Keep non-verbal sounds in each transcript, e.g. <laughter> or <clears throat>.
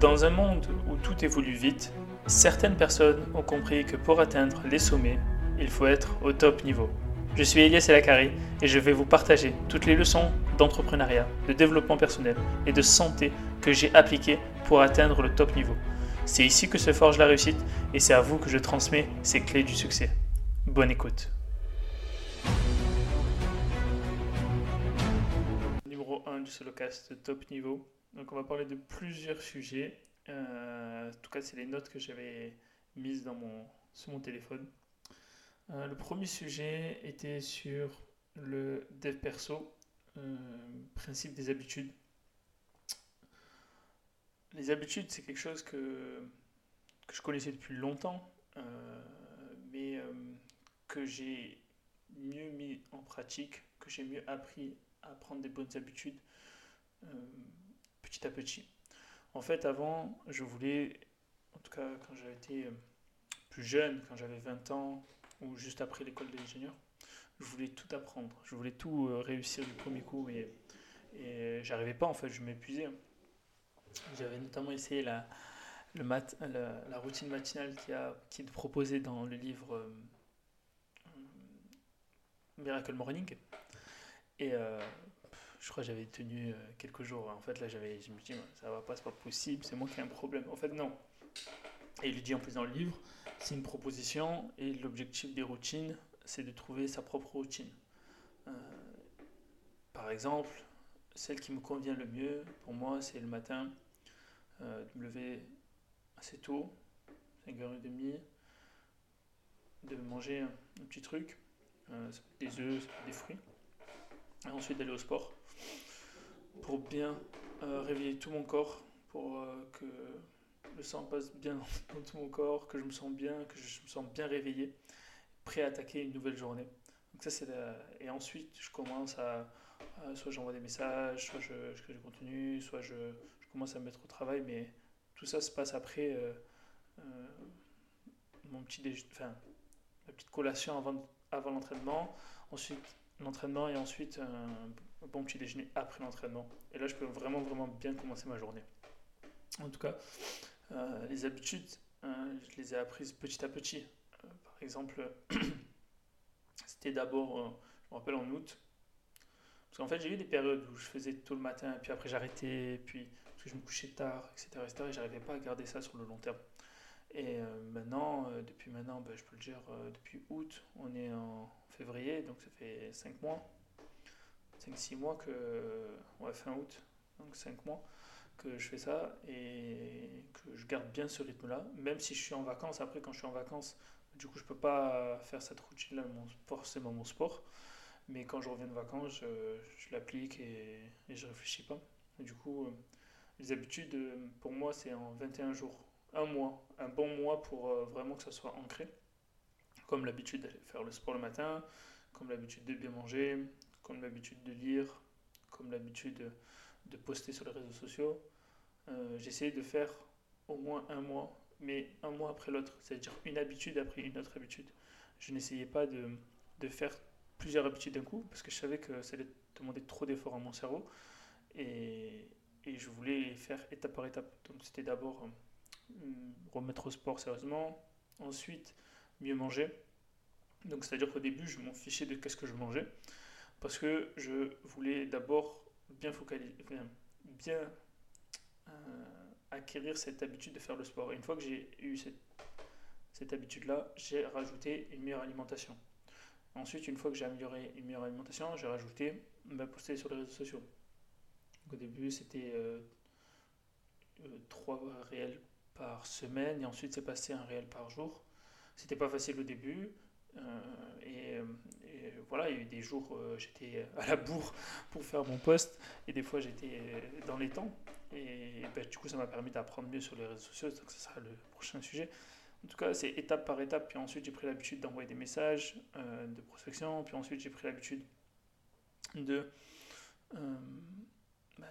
Dans un monde où tout évolue vite, certaines personnes ont compris que pour atteindre les sommets, il faut être au top niveau. Je suis Elias Elakari et je vais vous partager toutes les leçons d'entrepreneuriat, de développement personnel et de santé que j'ai appliquées pour atteindre le top niveau. C'est ici que se forge la réussite et c'est à vous que je transmets ces clés du succès. Bonne écoute. Numéro 1 du solocast top niveau. Donc on va parler de plusieurs sujets. Euh, en tout cas, c'est les notes que j'avais mises dans mon, sur mon téléphone. Euh, le premier sujet était sur le dev perso, euh, principe des habitudes. Les habitudes, c'est quelque chose que, que je connaissais depuis longtemps, mais que j'ai mieux mis en pratique, que j'ai mieux appris à prendre des bonnes habitudes petit à petit. En fait, avant, je voulais, en tout cas quand été euh, plus jeune, quand j'avais 20 ans, ou juste après l'école d'ingénieur, je voulais tout apprendre. Je voulais tout euh, réussir du premier coup, et, et j'arrivais pas, en fait, je m'épuisais. J'avais notamment essayé la, routine matinale qui, est proposée dans le livre euh, Miracle Morning. Je crois que j'avais tenu euh, quelques jours. En fait, là, j'avais, je me dis, ça va pas, c'est pas possible, c'est moi qui ai un problème. En fait, non. Et il le dit en plus dans le livre, c'est une proposition et l'objectif des routines, c'est de trouver sa propre routine. Euh, par exemple, celle qui me convient le mieux, pour moi, c'est le matin, euh, de me lever assez tôt, 5h30, de manger un, petit truc, des œufs, des fruits, et ensuite d'aller au sport pour bien euh, réveiller tout mon corps, pour euh, que le sang passe bien dans tout mon corps, que je me sens bien, que je me sens bien réveillé, prêt à attaquer une nouvelle journée. Donc ça, Et ensuite, je commence à, soit j'envoie des messages, soit je, je, je continue, soit je, commence à me mettre au travail, mais tout ça se passe après euh, mon petit enfin, la petite collation avant, avant l'entraînement, ensuite l'entraînement et ensuite un bon petit déjeuner après l'entraînement. Et là, je peux vraiment, vraiment bien commencer ma journée. En tout cas, euh, les habitudes, euh, je les ai apprises petit à petit. Euh, par exemple, <clears throat> c'était d'abord, je me rappelle, en août. Parce qu'en fait, j'ai eu des périodes où je faisais tôt le matin, puis après j'arrêtais, puis parce que je me couchais tard, etc. etc. et j'arrivais pas à garder ça sur le long terme. Et maintenant, depuis maintenant, ben, je peux le dire, depuis août, on est en février, donc ça fait 5 mois. 5-6 mois que, ouais, fin août, donc 5 mois que je fais ça et que je garde bien ce rythme-là, même si je suis en vacances. Après, quand je suis en vacances, du coup, je peux pas faire cette routine-là, forcément mon sport. Mais quand je reviens de vacances, je, l'applique et, et je réfléchis pas. du coup, euh, les habitudes, euh, pour moi, c'est en 21 jours. Un mois, un bon mois pour euh, vraiment que ça soit ancré. Comme l'habitude d'aller faire le sport le matin, comme l'habitude de bien manger, comme l'habitude de lire, comme l'habitude de, poster sur les réseaux sociaux. Euh, j'essayais de faire au moins un mois, mais un mois après l'autre, c'est-à-dire une habitude après une autre habitude. Je n'essayais pas de, de, faire plusieurs habitudes d'un coup, parce que je savais que ça allait demander trop d'efforts à mon cerveau, et, et, je voulais les faire étape par étape. Donc c'était d'abord euh, remettre au sport sérieusement, ensuite mieux manger. Donc c'est-à-dire qu'au début, je m'en fichais de qu'est-ce que je mangeais parce que je voulais d'abord bien focaliser, bien, euh, acquérir cette habitude de faire le sport. Et une fois que j'ai eu cette, cette habitude-là, j'ai rajouté une meilleure alimentation. Ensuite, une fois que j'ai amélioré une meilleure alimentation, j'ai rajouté ma poster sur les réseaux sociaux. au début, c'était euh, euh, trois réels par semaine et ensuite c'est passé un réel par jour. C'était pas facile au début, euh, et, voilà, il y a eu des jours, euh, j'étais à la bourre pour faire mon poste, et des fois j'étais dans les temps. Et ben, du coup, ça m'a permis d'apprendre mieux sur les réseaux sociaux, donc ça sera le prochain sujet. En tout cas, c'est étape par étape. Puis ensuite, j'ai pris l'habitude d'envoyer des messages euh, de prospection. Puis ensuite, j'ai pris l'habitude de ben,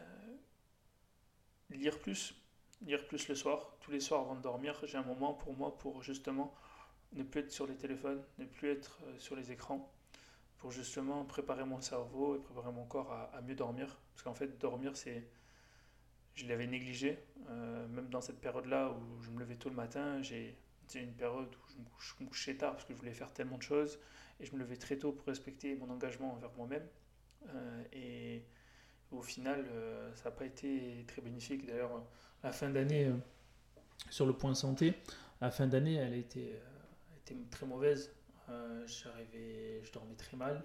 lire plus. Lire plus le soir. Tous les soirs avant de dormir, j'ai un moment pour moi pour justement ne plus être sur les téléphones, ne plus être euh, sur les écrans, pour justement préparer mon cerveau et préparer mon corps à, mieux dormir. Parce qu'en fait, dormir, c'est. je l'avais négligé. même dans cette période-là où je me levais tôt le matin, j'ai une période où je me couchais tard parce que je voulais faire tellement de choses et je me levais très tôt pour respecter mon engagement envers moi-même. et au final, ça n'a pas été très bénéfique. D'ailleurs, la fin d'année, sur le point santé, la fin d'année, elle a été, été très mauvaise. j'arrivais, je dormais très mal.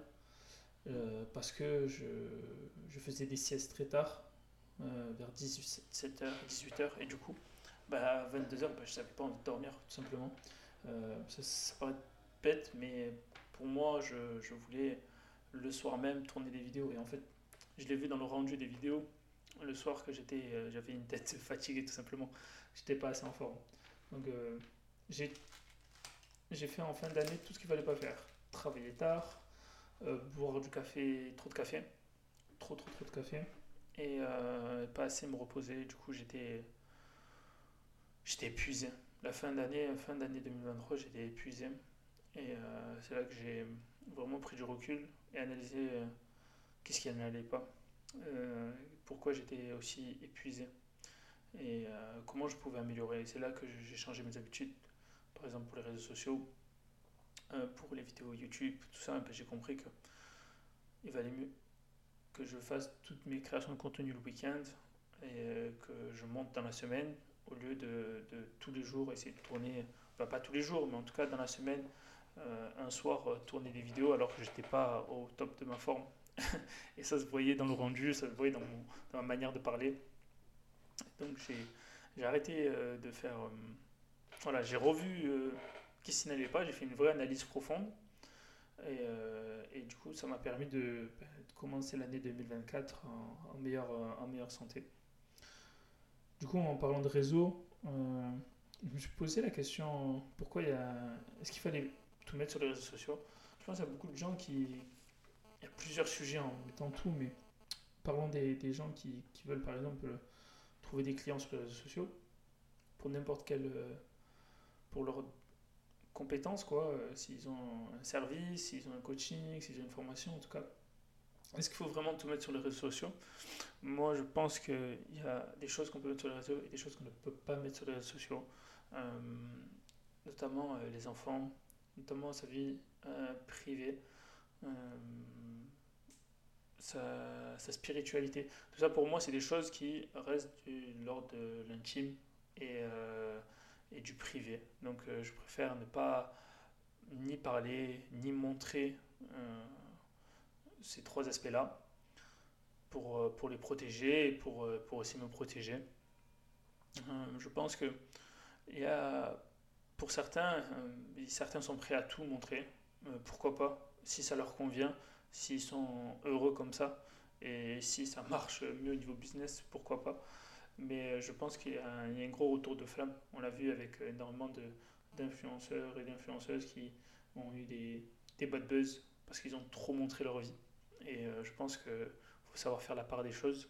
Euh, parce que je, faisais des siestes très tard, euh, vers 17h, 18h, et du coup, bah, à 22h, bah, je n'avais pas envie de dormir, tout simplement. Euh, ça, paraît bête, mais pour moi, je, je, voulais le soir même tourner des vidéos, et en fait, je l'ai vu dans le rendu des vidéos, le soir que j'étais, j'avais une tête <laughs> fatiguée, tout simplement. J'étais pas assez en forme. Donc, j'ai j'ai fait en fin d'année tout ce qu'il fallait pas faire. Travailler tard, euh, boire du café, trop de café, trop trop trop de café, et euh, pas assez me reposer. Du coup, j'étais j'étais épuisé. La fin d'année, fin d'année 2023, j'étais épuisé. Et euh, c'est là que j'ai vraiment pris du recul et analysé qu'est-ce qui n'allait pas, pourquoi j'étais aussi épuisé et comment je pouvais améliorer. C'est là que j'ai changé mes habitudes, par exemple pour les réseaux sociaux, euh, pour les vidéos YouTube, tout ça, ben, j'ai compris que il valait mieux que je fasse toutes mes créations de contenu le week-end et euh, que je monte dans la semaine au lieu de, tous les jours essayer de tourner, enfin pas tous les jours, mais en tout cas dans la semaine, euh, un soir tourner des vidéos alors que j'étais pas au top de ma forme. <laughs> et ça se voyait dans le rendu, ça se voyait dans, mon, dans ma manière de parler. Donc j'ai arrêté de faire. Voilà, j'ai revu qui s'y n'allait pas. J'ai fait une vraie analyse profonde. Et, euh, du coup, ça m'a permis de, commencer l'année 2024 en, meilleure, en meilleure santé. Du coup, en parlant de réseau, euh, je me suis posé la question pourquoi il y a. Est-ce qu'il fallait tout mettre sur les réseaux sociaux? Je pense qu'il y a beaucoup de gens qui. Il y a plusieurs sujets en mettant tout, mais parlons des, des gens qui, qui, veulent par exemple trouver des clients sur les réseaux sociaux pour n'importe quel. Pour leur compétences, quoi, euh, s'ils ont un service, s'ils ont un coaching, s'ils ont une formation, en tout cas. Est-ce qu'il faut vraiment tout mettre sur les réseaux sociaux? Moi, je pense qu'il y a des choses qu'on peut mettre sur les réseaux et des choses qu'on ne peut pas mettre sur les réseaux sociaux. Euh, notamment euh, les enfants, notamment sa vie privée, sa, spiritualité. Tout ça, pour moi, c'est des choses qui restent du, l'ordre de l'intime et et du privé. Donc euh, je préfère ne pas ni parler, ni montrer euh, ces trois aspects-là pour, euh, pour les protéger et pour, pour aussi me protéger. je pense que il y a, pour certains, certains sont prêts à tout montrer. pourquoi pas Si ça leur convient, s'ils sont heureux comme ça, et si ça marche mieux au niveau business, pourquoi pas mais euh, je pense qu'il y, a un gros retour de flamme. On l'a vu avec euh, énormément d'influenceurs et d'influenceuses qui ont eu des, des bad buzz parce qu'ils ont trop montré leur vie. Et euh, je pense qu'il faut savoir faire la part des choses.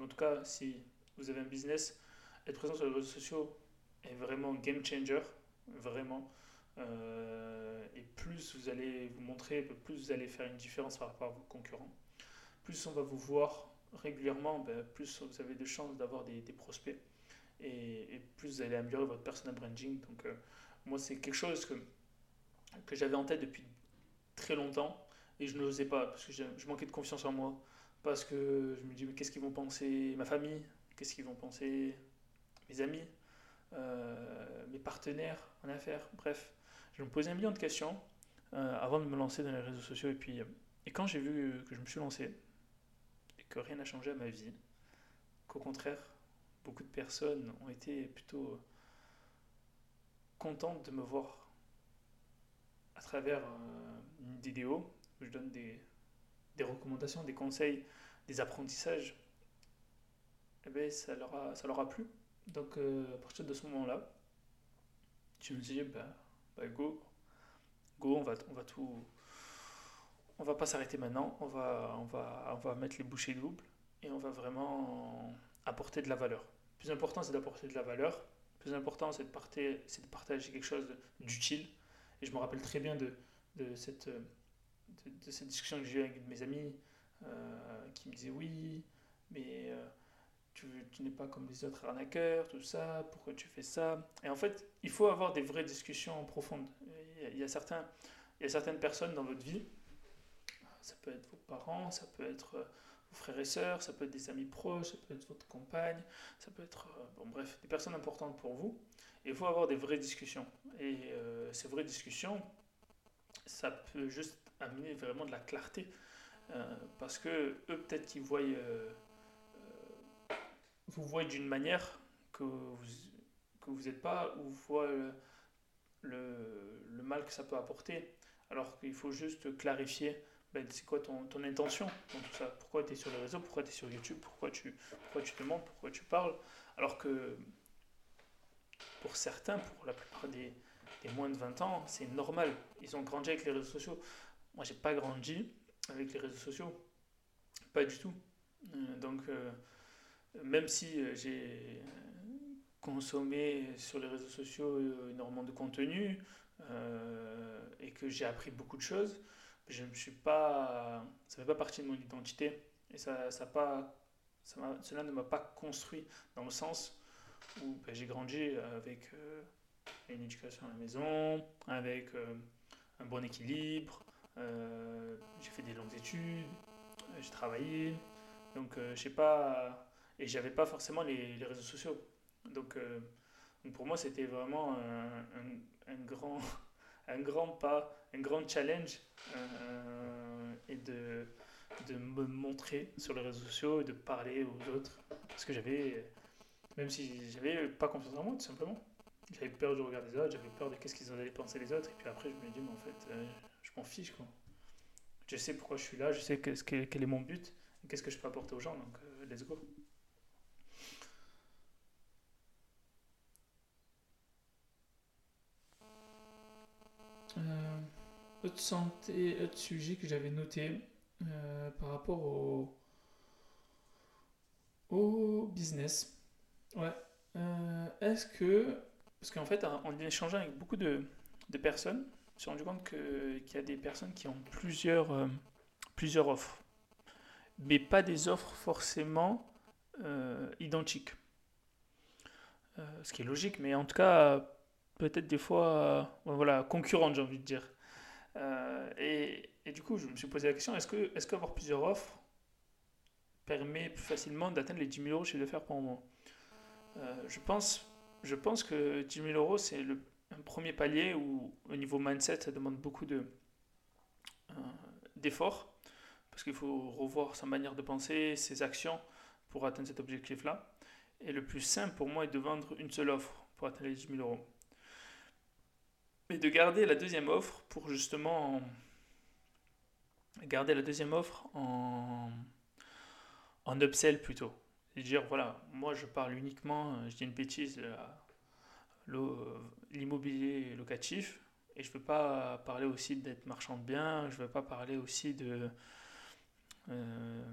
en tout cas, si vous avez un business, être présent sur les réseaux sociaux est vraiment game changer, vraiment. et plus vous allez vous montrer, plus vous allez faire une différence par rapport à vos concurrents, plus on va vous voir régulièrement, ben, plus vous avez de chances d'avoir des, prospects et, plus vous allez améliorer votre personal branding. Donc, euh, moi, c'est quelque chose que, que j'avais en tête depuis très longtemps et je n'osais pas parce que je, manquais de confiance en moi. Parce que je me dis, mais qu'est-ce qu'ils vont penser? Ma famille Qu'est-ce qu'ils vont penser? Mes amis euh, Mes partenaires en affaires? Bref, je me posais un million de questions euh, avant de me lancer dans les réseaux sociaux. Et puis, et quand j'ai vu que je me suis lancé, que rien n'a changé à ma vie, qu'au contraire, beaucoup de personnes ont été plutôt contentes de me voir à travers euh, une vidéo où je donne des, des recommandations, des conseils, des apprentissages. Eh bien, ça leur a, ça leur a plu. Donc, euh, à partir de ce moment-là, je me suis dit, bah, bah, go, go, on va, on va tout, on va pas s'arrêter maintenant, on va, on, va, on va mettre les bouchées doubles et on va vraiment apporter de la valeur. Le plus important, c'est d'apporter de la valeur. Le plus important, c'est de, partager, de partager quelque chose d'utile. Et je me rappelle très bien de, de, cette, discussion que j'ai eue avec mes amis euh, qui me disaient Oui, mais euh, tu, n'es pas comme les autres arnaqueurs, tout ça, pourquoi tu fais ça? Et en fait, il faut avoir des vraies discussions profondes. Il y a certains, il y a certaines personnes dans votre vie, ça peut être vos parents, ça peut être euh, vos frères et sœurs, ça peut être des amis proches, ça peut être votre compagne, ça peut être, euh, bon bref, des personnes importantes pour vous. Et il faut avoir des vraies discussions. Et euh, ces vraies discussions, ça peut juste amener vraiment de la clarté. Parce que eux, peut-être qu'ils voient, vous voient d'une manière que vous que vous n'êtes pas, ou voient le, le mal que ça peut apporter. Alors qu'il faut juste clarifier ben, c'est quoi ton, ton intention dans tout ça? Pourquoi tu es sur les réseaux, pourquoi tu es sur YouTube, pourquoi tu, pourquoi tu te montres, pourquoi tu parles? Alors que pour certains, pour la plupart des, des moins de 20 ans, c'est normal. Ils ont grandi avec les réseaux sociaux. Moi, j'ai pas grandi avec les réseaux sociaux. Pas du tout. Euh, donc, euh, même si euh, j'ai consommé sur les réseaux sociaux énormément de contenu et que j'ai appris beaucoup de choses, je ne suis pas. Ça fait pas partie de mon identité. Et ça, ça pas, ça cela ne m'a pas construit dans le sens où ben, j'ai grandi avec euh, une éducation à la maison, avec euh, un bon équilibre, euh, j'ai fait des longues études, j'ai travaillé, donc je sais pas, et j'avais pas forcément les, les réseaux sociaux. Donc, donc pour moi c'était vraiment un- un grand, un grand pas, un grand challenge euh, et de, de me montrer sur les réseaux sociaux et de parler aux autres parce que j'avais, même si j'avais pas confiance en moi tout simplement. J'avais peur du regard des autres, j'avais peur de qu'est-ce qu'ils allaient penser les autres, et puis après je me dis, mais en fait, euh, je m'en fiche quoi. Je sais pourquoi je suis là, je sais que- quel est mon but, qu'est-ce que je peux apporter aux gens, donc euh, let's go. Autre santé, autre sujet que j'avais noté euh, par rapport au, au business. Ouais. Euh, Est-ce que, parce qu'en fait, en échangeant avec beaucoup de, de personnes, je me suis rendu compte qu'il y a des personnes qui ont plusieurs, euh, plusieurs offres, mais pas des offres forcément euh, identiques. Euh, ce qui est logique, mais en tout cas, peut-être des fois, euh, voilà, concurrentes, j'ai envie de dire. Euh, et, et du coup, je me suis posé la question, est-ce que, est-ce qu'avoir plusieurs offres permet plus facilement d'atteindre les 10 000 euros de chiffre d'affaires par mois? Euh, je pense, je pense que 10 000 euros, c'est le, un premier palier où, au niveau mindset, ça demande beaucoup de, d'efforts, parce qu'il faut revoir sa manière de penser, ses actions pour atteindre cet objectif-là. Et le plus simple pour moi est de vendre une seule offre pour atteindre les 10 000 euros. Mais de garder la deuxième offre pour justement garder la deuxième offre en, en upsell plutôt. Et dire, voilà, moi je parle uniquement, euh, je dis une bêtise, l'o- l'immobilier locatif, et je ne veux pas parler aussi d'être marchand de biens, je ne veux pas parler aussi de, euh,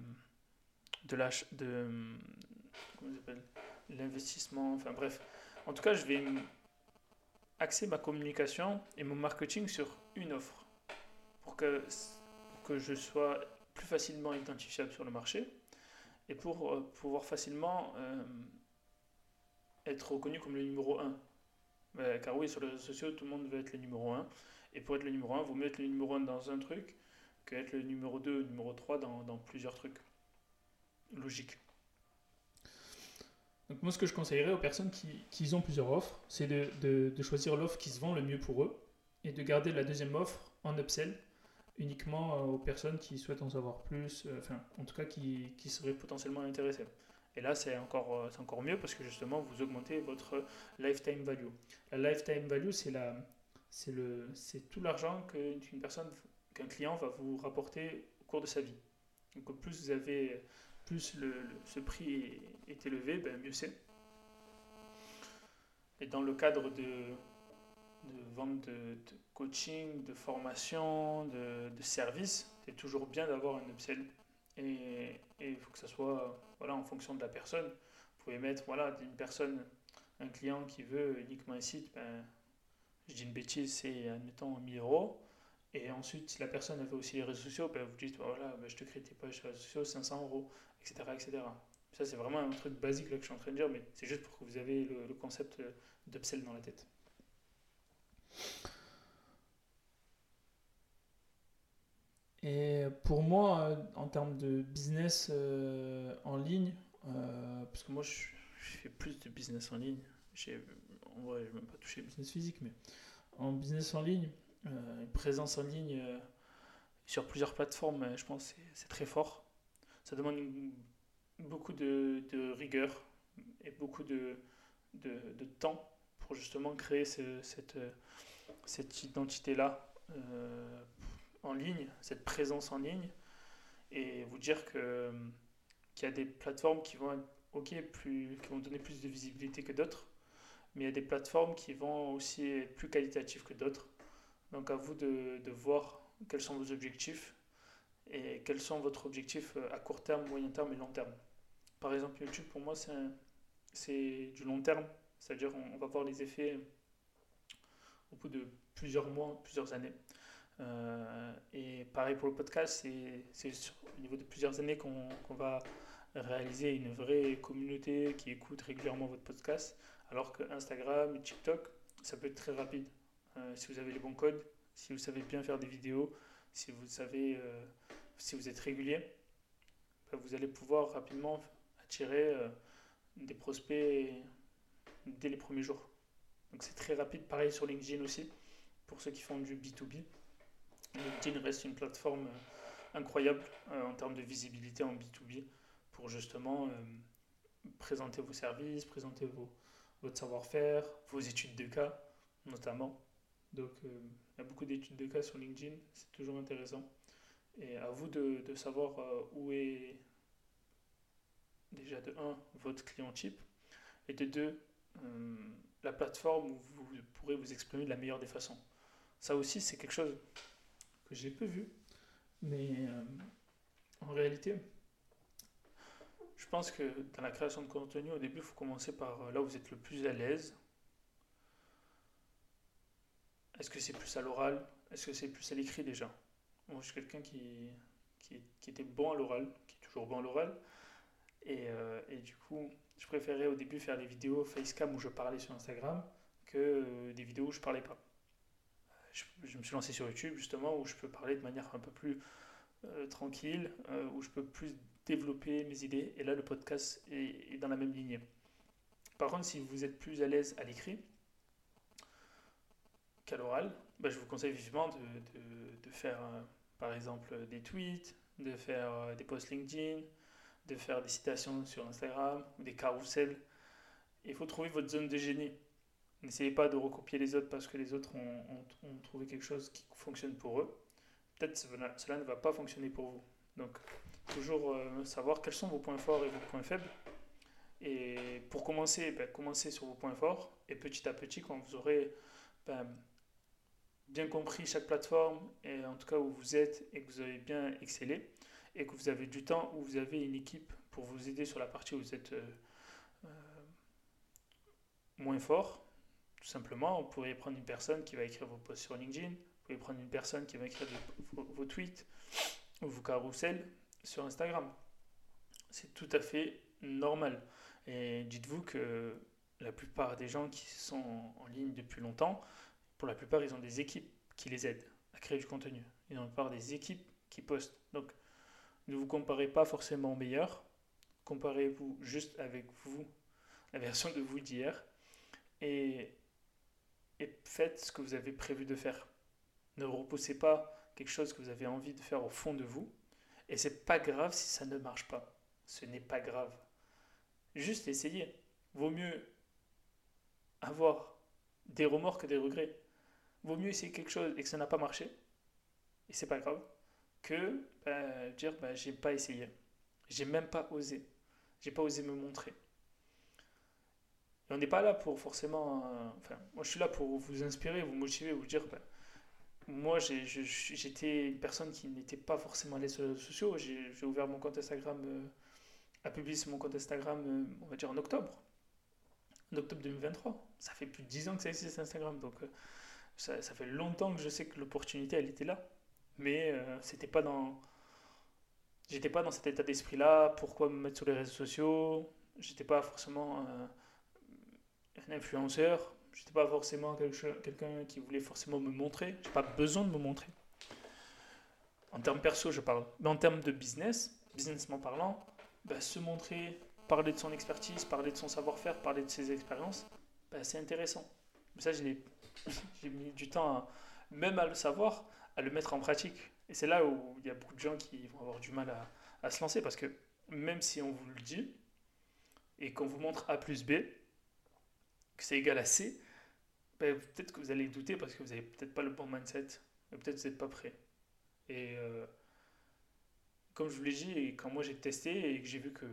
de l'investissement, enfin bref. En tout cas, je vais axer ma communication et mon marketing sur une offre pour que, que je sois plus facilement identifiable sur le marché et pour euh, pouvoir facilement euh, être reconnu comme le numéro un Euh, car oui, sur les réseaux sociaux, tout le monde veut être le numéro un Et pour être le numéro un il vaut mieux être le numéro un dans un truc qu'être le numéro 2 ou numéro 3 dans, dans plusieurs trucs. Logique. Donc moi, ce que je conseillerais aux personnes qui, qui ont plusieurs offres, c'est de, de- de choisir l'offre qui se vend le mieux pour eux et de garder la deuxième offre en upsell uniquement euh, aux personnes qui souhaitent en savoir plus, euh, enfin, en tout cas, qui, qui seraient potentiellement intéressées. Et là, c'est encore, euh, encore mieux parce que justement, vous augmentez votre lifetime value. La lifetime value, c'est la, c'est tout l'argent que- qu'une personne, qu'un client va vous rapporter au cours de sa vie. Donc, plus vous avez, plus le, le- ce prix est, élevé, ben, mieux c'est. Et dans le cadre de, de vente de, coaching, de formation, de, de services, c'est toujours bien d'avoir un upsell. Et il faut que ça soit voilà, en fonction de la personne. Vous pouvez mettre voilà, une personne, un client qui veut uniquement un site, ben, je dis une bêtise, c'est admettons 1000 euros. Et ensuite, si la personne veut aussi les réseaux sociaux, ben, vous dites ben, ben, je te crée tes pages réseaux sociaux, 500 euros, etc., etc. Ça, c'est vraiment un truc basique que je suis en train de dire, mais c'est juste pour que vous avez le, le concept d'upsell dans la tête. Et pour moi, euh, en termes de business euh, en ligne, euh, parce que moi je, fais plus de business en ligne, en vrai, je n'ai même pas touché business physique, mais en business en ligne, une présence en ligne sur plusieurs plateformes, je pense que c'est très fort. Ça demande beaucoup de, rigueur et beaucoup de, temps pour justement créer cette, cette identité-là en ligne, cette présence en ligne, et vous dire qu'il y a des plateformes qui vont ok plus, qui vont donner plus de visibilité que d'autres, mais il y a des plateformes qui vont aussi être plus qualitatives que d'autres. Donc à vous de, de voir quels sont vos objectifs et quels sont votre objectifs à court terme, moyen terme et long terme. Par exemple, YouTube, pour moi, c'est du long terme, c'est-à-dire on, va voir les effets au bout de plusieurs mois, plusieurs années. Euh, et pareil pour le podcast, c'est au niveau de plusieurs années qu'on va réaliser une vraie communauté qui écoute régulièrement votre podcast, alors que Instagram et TikTok, ça peut être très rapide. Euh, si vous avez les bons codes, si vous savez bien faire des vidéos, si vous savez, euh, si vous êtes régulier, bah, vous allez pouvoir rapidement attirer des prospects dès les premiers jours. Donc c'est très rapide, pareil sur LinkedIn aussi, pour ceux qui font du B2B. LinkedIn reste une plateforme euh, incroyable euh, en termes de visibilité en B2B pour justement euh, présenter vos services, présenter vos, votre savoir-faire, vos études de cas notamment. Donc il y a beaucoup d'études de cas sur LinkedIn, c'est toujours intéressant. Et à vous de savoir où est déjà de 1 votre client type et de 2 la plateforme où vous pourrez vous exprimer de la meilleure des façons. Ça aussi c'est quelque chose que j'ai peu vu. Mais euh, en réalité, je pense que dans la création de contenu, au début, il faut commencer par euh, là où vous êtes le plus à l'aise. Est-ce que c'est plus à l'oral? Est-ce que c'est plus à l'écrit déjà? Moi, je suis quelqu'un qui, était bon à l'oral, qui est toujours bon à l'oral. Et, euh, et, du coup, je préférais au début faire des vidéos facecam où je parlais sur Instagram que des vidéos où je parlais pas je, me suis lancé sur YouTube justement où je peux parler de manière un peu plus euh, tranquille, euh, où je peux plus développer mes idées. Et là, le podcast est, dans la même lignée. Par contre, si vous êtes plus à l'aise à l'écrit qu'à l'oral, bah, je vous conseille vivement de, de, faire, euh, par exemple, des tweets, de faire des posts LinkedIn, de faire des citations sur Instagram ou des carousels. Il faut trouver votre zone de génie. N'essayez pas de recopier les autres parce que les autres ont, trouvé quelque chose qui fonctionne pour eux. Peut-être cela ne va pas fonctionner pour vous. Donc, toujours euh, savoir quels sont vos points forts et vos points faibles. Et pour commencer, ben, commencez sur vos points forts. Et petit à petit, quand vous aurez ben, bien compris chaque plateforme, et en tout cas où vous êtes, et que vous avez bien excellé, et que vous avez du temps, où vous avez une équipe pour vous aider sur la partie où vous êtes euh, euh, moins fort, tout simplement, vous pourriez prendre une personne qui va écrire vos posts sur LinkedIn, vous pouvez prendre une personne qui va écrire vos, tweets ou vos carousels sur Instagram. C'est tout à fait normal. Et dites-vous que la plupart des gens qui sont en ligne depuis longtemps, pour la plupart, ils ont des équipes qui les aident à créer du contenu. Ils ont la plupart des équipes qui postent. Donc, ne vous comparez pas forcément au meilleur. Comparez-vous juste avec vous, la version de vous d'hier. Et faites ce que vous avez prévu de faire. Ne repoussez pas quelque chose que vous avez envie de faire au fond de vous. Et c'est pas grave si ça ne marche pas. Ce n'est pas grave. Juste essayez. Vaut mieux avoir des remords que des regrets. Vaut mieux essayer quelque chose et que ça n'a pas marché. Et c'est pas grave. Que bah, dire bah, j'ai pas essayé. J'ai même pas osé. J'ai pas osé me montrer on n'est pas là pour forcément. Euh, enfin, moi, je suis là pour vous inspirer, vous motiver, vous dire. Ben, moi, j'étais une personne qui n'était pas forcément allée sur les réseaux sociaux. J'ai ouvert mon compte Instagram, euh, à publier mon compte Instagram, euh, on va dire en octobre. En octobre 2023. Ça fait plus de 10 ans que ça existe Instagram. Donc, ça, ça, fait longtemps que je sais que l'opportunité, elle était là. Mais c'était pas dans. J'étais pas dans cet état d'esprit-là. Pourquoi me mettre sur les réseaux sociaux? J'étais pas forcément euh, un influenceur. J'étais pas forcément quelqu'un qui voulait forcément me montrer. J'ai pas besoin de me montrer. En termes perso, je parle. Mais en termes de business, businessment parlant, bah, se montrer, parler de son expertise, parler de son savoir-faire, parler de ses expériences, bah, c'est intéressant. Mais ça, <laughs> j'ai mis du temps, même à le savoir, à le mettre en pratique. Et c'est là où il y a beaucoup de gens qui vont avoir du mal à, se lancer parce que même si on vous le dit et qu'on vous montre A plus B, que c'est égal à C, ben, peut-être que vous allez douter parce que vous n'avez peut-être pas le bon mindset, peut-être que vous n'êtes pas prêt. Et euh, comme je vous l'ai dit, quand moi j'ai testé et que j'ai vu que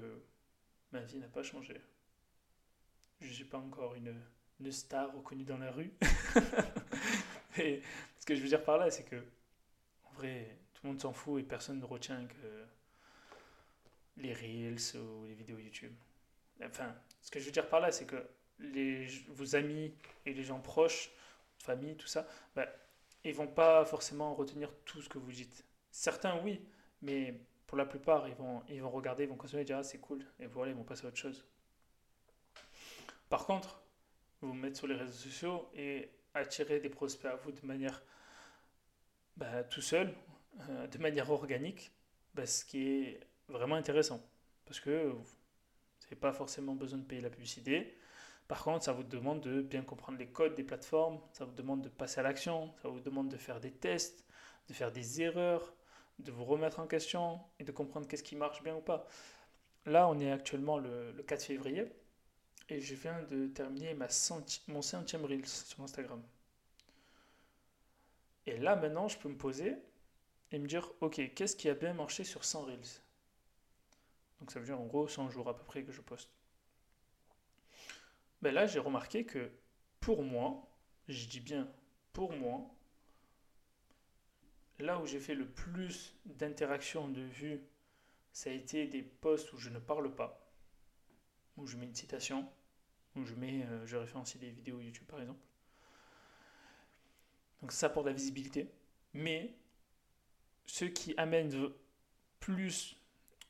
ma vie n'a pas changé, je ne suis pas encore une, star reconnue dans la rue. <laughs> et ce que je veux dire par là, c'est que tout le monde s'en fout et personne ne retient que les Reels ou les vidéos YouTube. Enfin, ce que je veux dire par là, c'est que les, vos amis et les gens proches, famille, tout ça, bah, ils vont pas forcément retenir tout ce que vous dites. Certains, oui, mais pour la plupart, ils vont, ils vont regarder, ils vont consommer et dire ah, c'est cool, et voilà, ils vont passer à autre chose. Par contre, vous vous mettez sur les réseaux sociaux et attirer des prospects à vous de manière bah, tout seul, euh, de manière organique, bah, ce qui est vraiment intéressant. Parce que vous n'avez pas forcément besoin de payer la publicité. Par contre, ça vous demande de bien comprendre les codes des plateformes, ça vous demande de passer à l'action, ça vous demande de faire des tests, de faire des erreurs, de vous remettre en question et de comprendre qu'est-ce qui marche bien ou pas. Là, on est actuellement le, 4 février et je viens de terminer ma mon centième Reels sur Instagram. Et là, maintenant, je peux me poser et me dire, ok, qu'est-ce qui a bien marché sur 100 Reels? Donc ça veut dire en gros 100 jours à peu près que je poste. Ben là, j'ai remarqué que pour moi, je dis bien pour moi, là où j'ai fait le plus d'interactions de vues, ça a été des posts où je ne parle pas, où je mets une citation, où je mets, euh, je référencie des vidéos YouTube par exemple. Donc ça pour la visibilité. Mais ce qui amène plus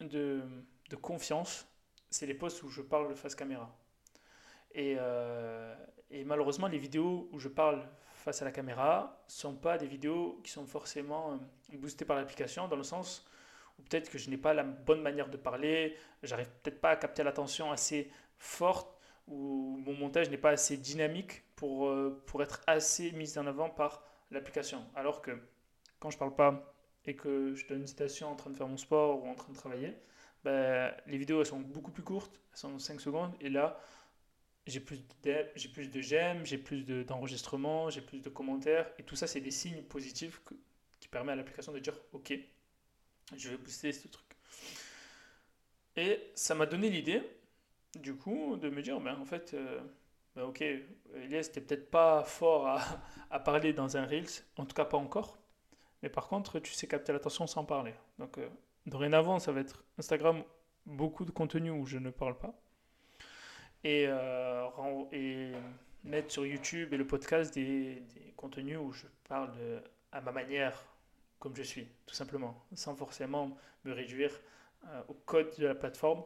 de, de confiance, c'est les posts où je parle face caméra. Et, euh, et, malheureusement, les vidéos où je parle face à la caméra ne sont pas des vidéos qui sont forcément euh, boostées par l'application, dans le sens où peut-être que je n'ai pas la bonne manière de parler, j'arrive peut-être pas à capter l'attention assez forte, ou mon montage n'est pas assez dynamique pour, euh, pour être assez mis en avant par l'application. Alors que quand je parle pas et que je donne une citation en train de faire mon sport ou en train de travailler, ben, les vidéos elles sont beaucoup plus courtes, elles sont 5 secondes, et là, j'ai plus de, j'aime, j'ai plus d'enregistrements, j'ai plus de commentaires. Et tout ça, c'est des signes positifs qui permettent à l'application de dire Ok, je vais booster ce truc. Et ça m'a donné l'idée, du coup, de me dire ben, En fait, euh, ben, ok, Elias, t'es peut-être pas fort à, parler dans un Reels, en tout cas pas encore. Mais par contre, tu sais capter l'attention sans parler. Donc, euh, dorénavant, ça va être Instagram, beaucoup de contenu où je ne parle pas et, euh, et mettre sur YouTube et le podcast des, des contenus où je parle à ma manière, comme je suis, tout simplement, sans forcément me réduire euh, au code de la plateforme.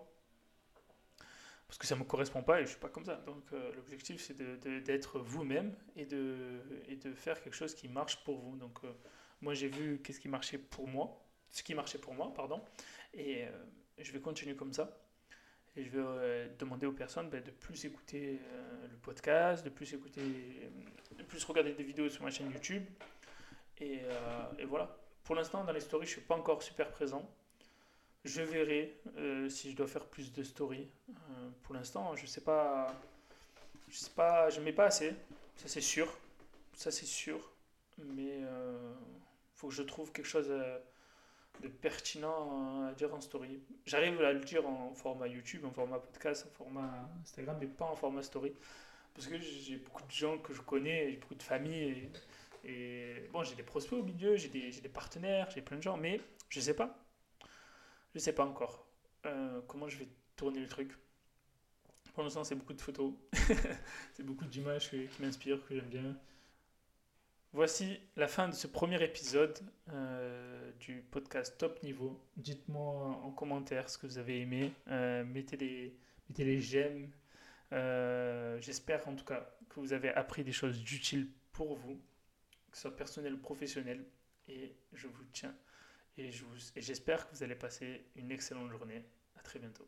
Parce que ça ne me correspond pas et je ne suis pas comme ça. Donc euh, l'objectif c'est d'être vous-même et de, et de faire quelque chose qui marche pour vous. Donc moi j'ai vu qu'est-ce qui marchait pour moi, ce qui marchait pour moi, pardon, et je vais continuer comme ça. Et je vais euh, demander aux personnes ben, de plus écouter euh, le podcast, de plus écouter, de plus regarder des vidéos sur ma chaîne YouTube. Et, euh, et voilà. Pour l'instant, dans les stories, je ne suis pas encore super présent. Je verrai si je dois faire plus de stories. pour l'instant, je sais pas. Je sais pas, je mets pas assez. Ça c'est sûr. Ça c'est sûr. Mais il faut que je trouve quelque chose de pertinent à dire en story. J'arrive à le dire en format YouTube, en format podcast, en format Instagram, mais pas en format story. Parce que j'ai beaucoup de gens que je connais, j'ai beaucoup de familles. Et, bon, j'ai des prospects au milieu, j'ai des, des, partenaires, j'ai plein de gens, mais je sais pas. Je sais pas encore euh, comment je vais tourner le truc. Pour l'instant, c'est beaucoup de photos, <laughs> c'est beaucoup d'images qui m'inspirent, que j'aime bien. voici la fin de ce premier épisode euh, du podcast Top Niveau. Dites-moi en commentaire ce que vous avez aimé. Euh, mettez, les, mettez les j'aime. J'espère en tout cas que vous avez appris des choses utiles pour vous, que ce soit personnel ou professionnel. Et je vous tiens. Et j'espère que vous allez passer une excellente journée. À très bientôt.